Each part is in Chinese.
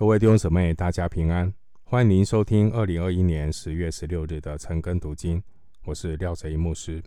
各位弟兄姊妹，大家平安！欢迎您收听二零二一年十月十六日的晨更读经，我是廖哲一牧师。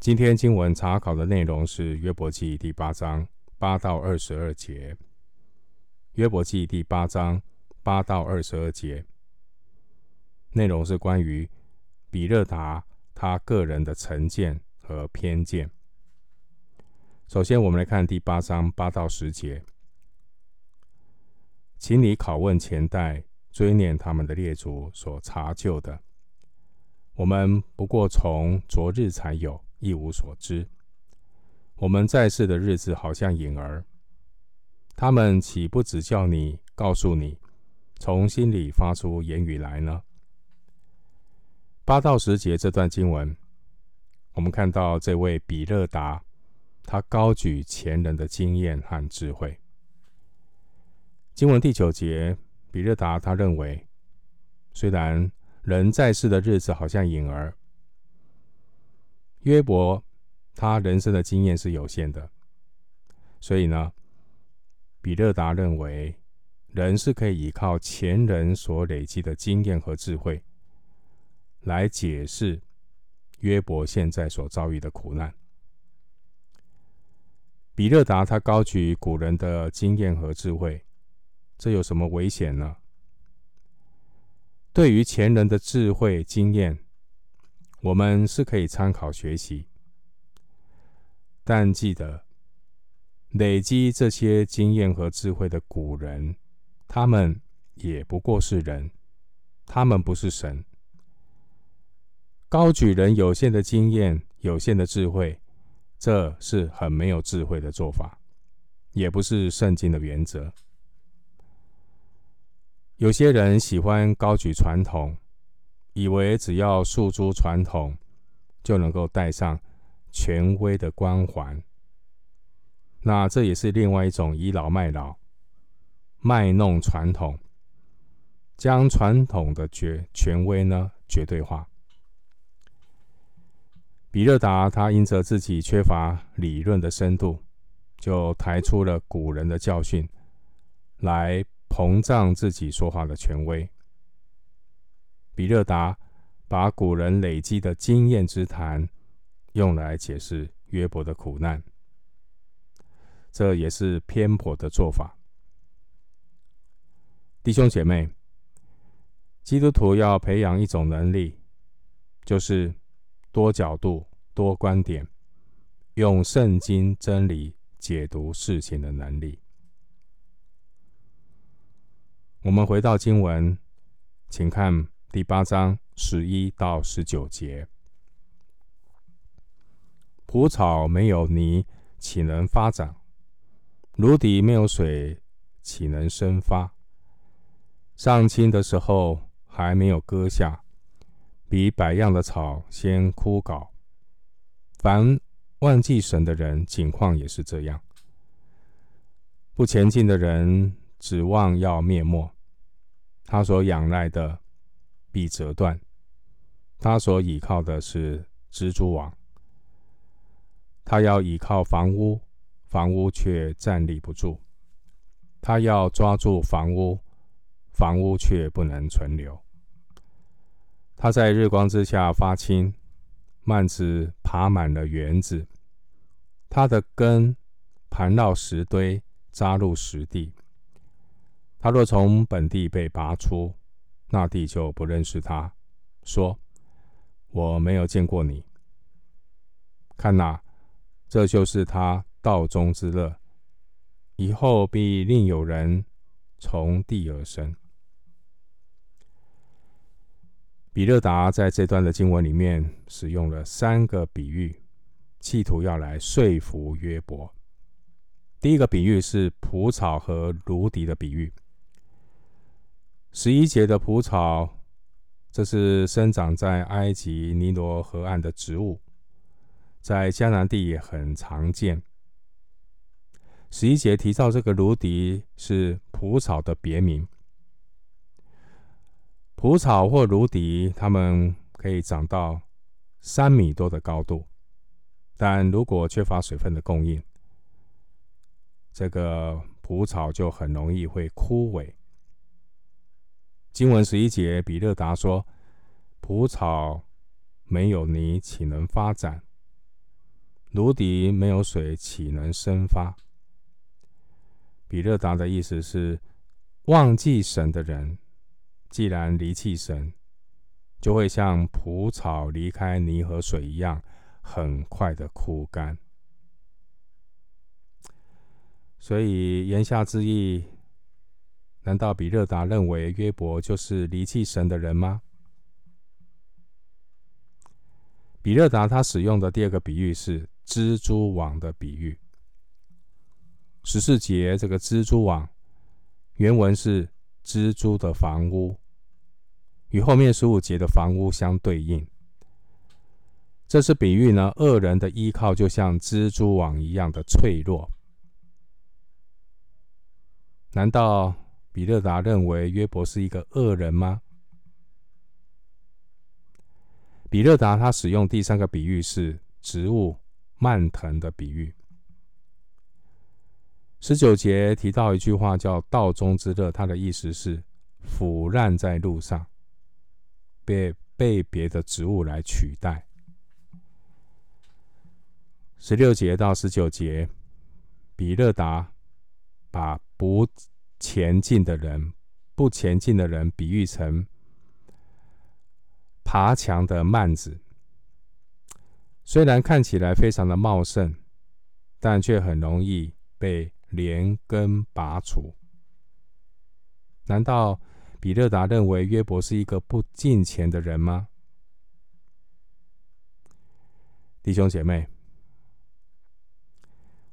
今天经文查考的内容是约伯记第八章八到二十二节。约伯记第八章八到二十二节内容是关于比勒达他个人的成见和偏见。首先，我们来看第八章八到十节。请你拷问前代，追念他们的列祖所查究的。我们不过从昨日才有，一无所知。我们在世的日子好像影儿。他们岂不只叫你，告诉你，从心里发出言语来呢？八到十节这段经文，我们看到这位比勒达，他高举前人的经验和智慧。经文第九节，比勒达他认为，虽然人在世的日子好像影儿，约伯他人生的经验是有限的，所以呢，比勒达认为人是可以依靠前人所累积的经验和智慧来解释约伯现在所遭遇的苦难。比勒达他高举古人的经验和智慧。这有什么危险呢？对于前人的智慧经验，我们是可以参考学习。但记得，累积这些经验和智慧的古人，他们也不过是人，他们不是神。高举人有限的经验、有限的智慧，这是很没有智慧的做法，也不是圣经的原则。有些人喜欢高举传统，以为只要诉诸传统，就能够戴上权威的光环。那这也是另外一种倚老卖老、卖弄传统，将传统的绝权威呢绝对化。比勒达他因着自己缺乏理论的深度，就抬出了古人的教训来。膨胀自己说话的权威。比勒达把古人累积的经验之谈用来解释约伯的苦难，这也是偏颇的做法。弟兄姐妹，基督徒要培养一种能力，就是多角度、多观点，用圣经真理解读事情的能力。我们回到经文，请看第八章十一到十九节。蒲草没有泥，岂能发长？芦荻没有水，岂能生发？上青的时候还没有割下，比百样的草先枯槁。凡忘记神的人，景况也是这样。不前进的人，指望要灭没。他所仰赖的必折断，他所倚靠的是蜘蛛网。他要倚靠房屋，房屋却站立不住；他要抓住房屋，房屋却不能存留。他在日光之下发青，蔓子爬满了园子。他的根盘绕石堆，扎入石地。他若从本地被拔出，那地就不认识他，说：“我没有见过你。”看哪，这就是他道中之乐。以后必另有人从地而生。比勒达在这段的经文里面使用了三个比喻，企图要来说服约伯。第一个比喻是蒲草和芦荻的比喻。十一节的蒲草，这是生长在埃及尼罗河岸的植物，在迦南地也很常见。十一节提到这个芦荻是蒲草的别名。蒲草或芦荻，它们可以长到三米多的高度，但如果缺乏水分的供应，这个蒲草就很容易会枯萎经文十一节，比勒达说：“蒲草没有泥，岂能发展？芦荻没有水，岂能生发？”比勒达的意思是，忘记神的人，既然离弃神，就会像蒲草离开泥和水一样，很快的枯干。所以言下之意，难道比勒达认为约伯就是离弃神的人吗？比勒达他使用的第二个比喻是蜘蛛网的比喻。十四节这个蜘蛛网，原文是蜘蛛的房屋，与后面十五节的房屋相对应。这是比喻呢，恶人的依靠就像蜘蛛网一样的脆弱。难道比勒达认为约伯是一个恶人吗？比勒达他使用第三个比喻是植物蔓藤的比喻。十九节提到一句话叫“道中之乐”，它的意思是腐烂在路上，被被别的植物来取代。十六节到十九节，比勒达把不前进的人、不前进的人比喻成爬墙的蔓子，虽然看起来非常的茂盛，但却很容易被连根拔除。难道比勒达认为约伯是一个不敬虔的人吗？弟兄姐妹，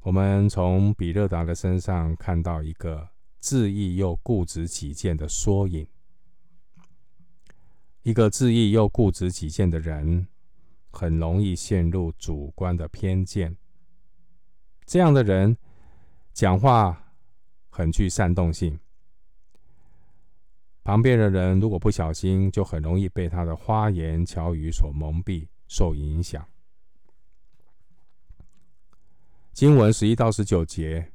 我们从比勒达的身上看到一个自义又固执己见的缩影。一个自义又固执己见的人，很容易陷入主观的偏见。这样的人。讲话很具煽动性，旁边的人如果不小心，就很容易被他的花言巧语所蒙蔽、受影响。经文十一到十九节，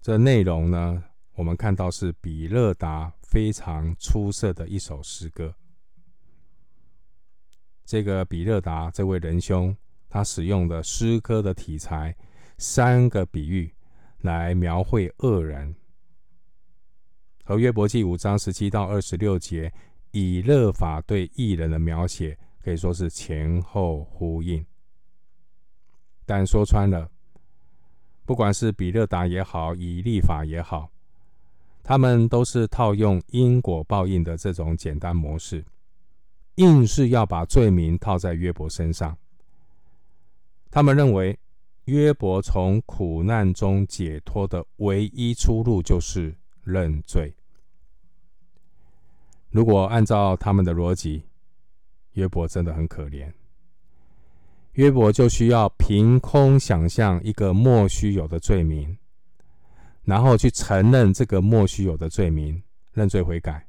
这内容呢，我们看到是比勒达非常出色的一首诗歌。这个比勒达这位仁兄，他使用的诗歌的题材。三个比喻来描绘恶人，和约伯记五章十七到二十六节以勒法对异人的描写可以说是前后呼应。但说穿了，不管是比勒达也好，以利法也好，他们都是套用因果报应的这种简单模式，硬是要把罪名套在约伯身上。他们认为。约伯从苦难中解脱的唯一出路就是认罪。如果按照他们的逻辑，约伯真的很可怜。约伯就需要凭空想象一个莫须有的罪名，然后去承认这个莫须有的罪名，认罪悔改。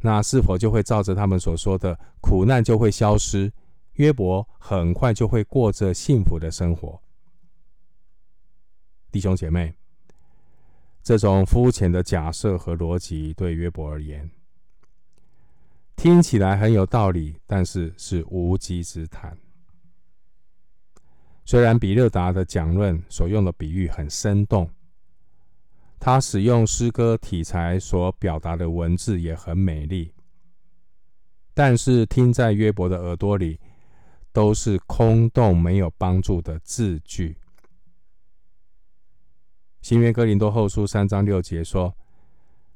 那是否就会照着他们所说的，苦难就会消失？约伯很快就会过着幸福的生活。弟兄姐妹，这种肤浅的假设和逻辑对约伯而言，听起来很有道理，但是是无稽之谈。虽然比勒达的讲论所用的比喻很生动，他使用诗歌题材所表达的文字也很美丽，但是听在约伯的耳朵里，都是空洞、没有帮助的字句。新约哥林多后书三章六节说：“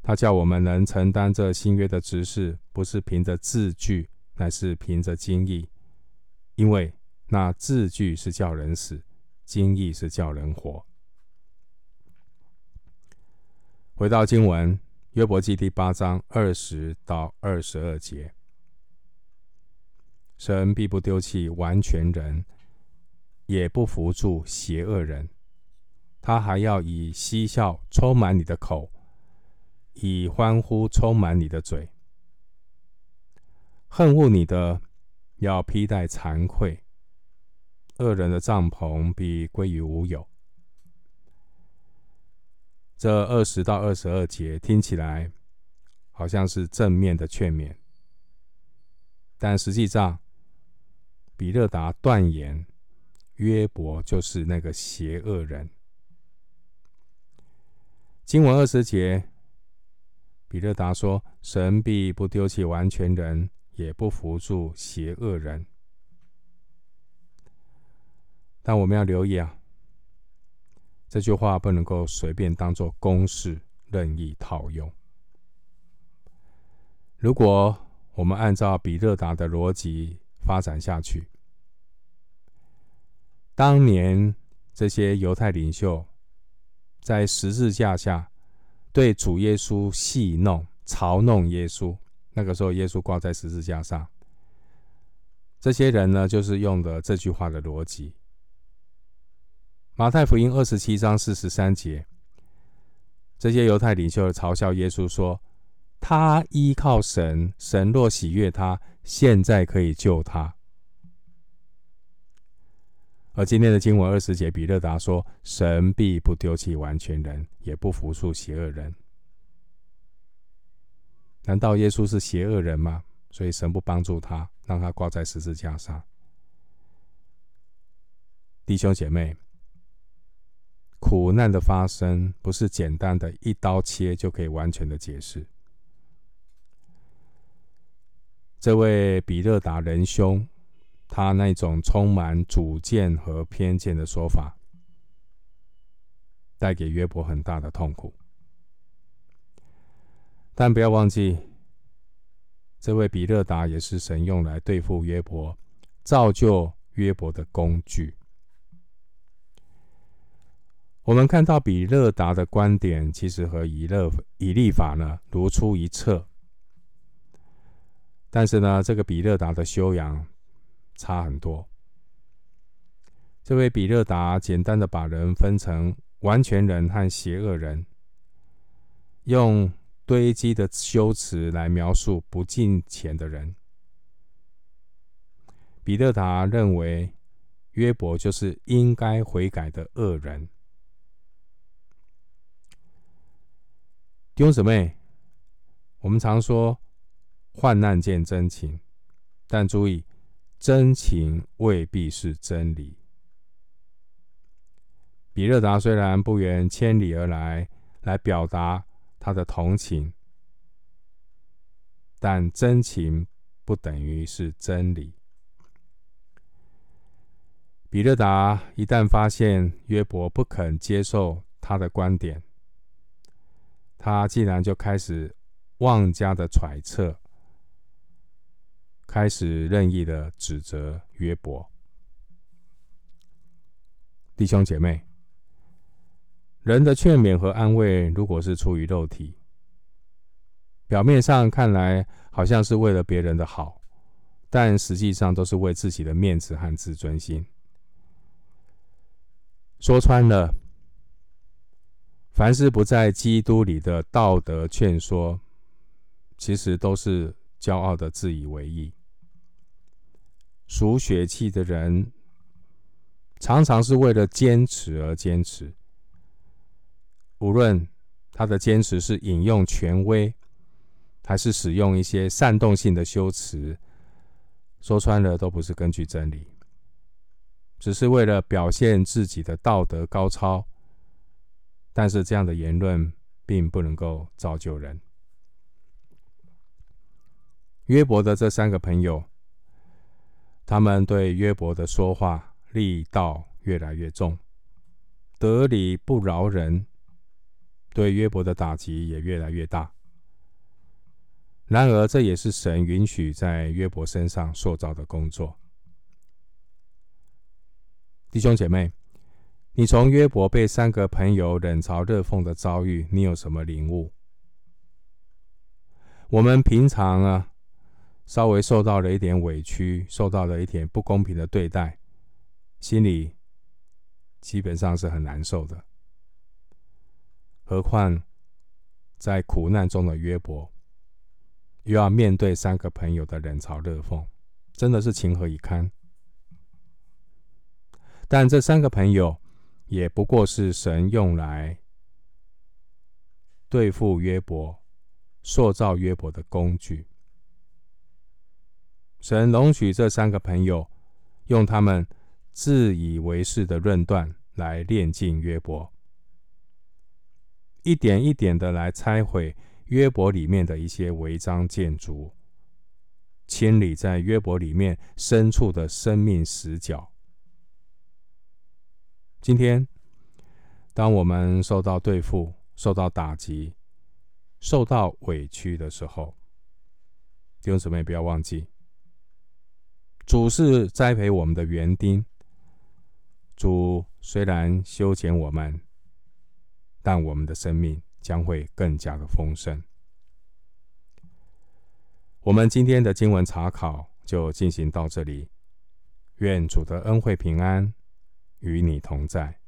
他叫我们能承担这新约的职事，不是凭着字句，乃是凭着经意。因为那字句是叫人死，经意是叫人活。”回到经文，约伯记第八章二十到二十二节。神必不丢弃完全人，也不扶助邪恶人。他还要以嬉笑充满你的口，以欢呼充满你的嘴。恨恶你的要披戴惭愧，恶人的帐篷必归于无有。这二十到二十二节听起来好像是正面的劝勉，但实际上，比勒达断言约伯就是那个邪恶人。经文二十节，比勒达说：“神必不丢弃完全人，也不扶助邪恶人。”但我们要留意啊，这句话不能够随便当作公式，任意套用。如果我们按照比勒达的逻辑发展下去，当年这些犹太领袖在十字架下对主耶稣戏弄、嘲弄耶稣，那个时候耶稣挂在十字架上，这些人呢，就是用的这句话的逻辑。马太福音二十七章四十三节，这些犹太领袖嘲笑耶稣说：“他依靠神，神若喜悦他，现在可以救他。”而今天的经文二十节，比勒达说：“神必不丢弃完全人，也不扶助邪恶人。”难道耶稣是邪恶人吗？所以神不帮助他，让他挂在十字架上。弟兄姐妹。苦难的发生不是简单的一刀切就可以完全的解释。这位比勒达仁兄，他那种充满主见和偏见的说法，带给约伯很大的痛苦。但不要忘记，这位比勒达也是神用来对付约伯、造就约伯的工具。我们看到比勒达的观点，其实和以勒以利法呢如出一辙，但是呢，这个比勒达的修养差很多。这位比勒达简单的把人分成完全人和邪恶人，用堆积的修辞来描述不敬虔的人。比勒达认为约伯就是应该悔改的恶人。弟兄姊妹，我们常说患难见真情，但注意，真情未必是真理。比勒达虽然不远千里而来，来表达他的同情，但真情不等于是真理。比勒达一旦发现约伯不肯接受他的观点，他竟然就开始妄加的揣测，开始任意的指责约伯。弟兄姐妹，人的劝勉和安慰，如果是出于肉体，表面上看来好像是为了别人的好，但实际上都是为自己的面子和自尊心。说穿了。凡是不在基督里的道德劝说，其实都是骄傲的自以为意。属血气的人，常常是为了坚持而坚持。无论他的坚持是引用权威，还是使用一些煽动性的修辞，说穿了都不是根据真理，只是为了表现自己的道德高超。但是这样的言论并不能够造就人。约伯的这三个朋友，他们对约伯的说话力道越来越重，得理不饶人，对约伯的打击也越来越大。然而，这也是神允许在约伯身上塑造的工作。弟兄姐妹。你从约伯被三个朋友冷嘲热讽的遭遇，你有什么领悟？我们平常啊，稍微受到了一点委屈，受到了一点不公平的对待，心里基本上是很难受的。何况在苦难中的约伯，又要面对三个朋友的冷嘲热讽，真的是情何以堪？但这三个朋友。也不过是神用来对付约伯塑造约伯的工具。神容许这三个朋友用他们自以为是的论断来炼净约伯，一点一点的来拆毁约伯里面的一些违章建筑，清理在约伯里面深处的生命死角。今天，当我们受到对付、受到打击、受到委屈的时候，弟兄姊妹不要忘记。主是栽培我们的园丁。主虽然修剪我们，但我们的生命将会更加的丰盛。我们今天的经文查考就进行到这里。愿主的恩惠平安与你同在。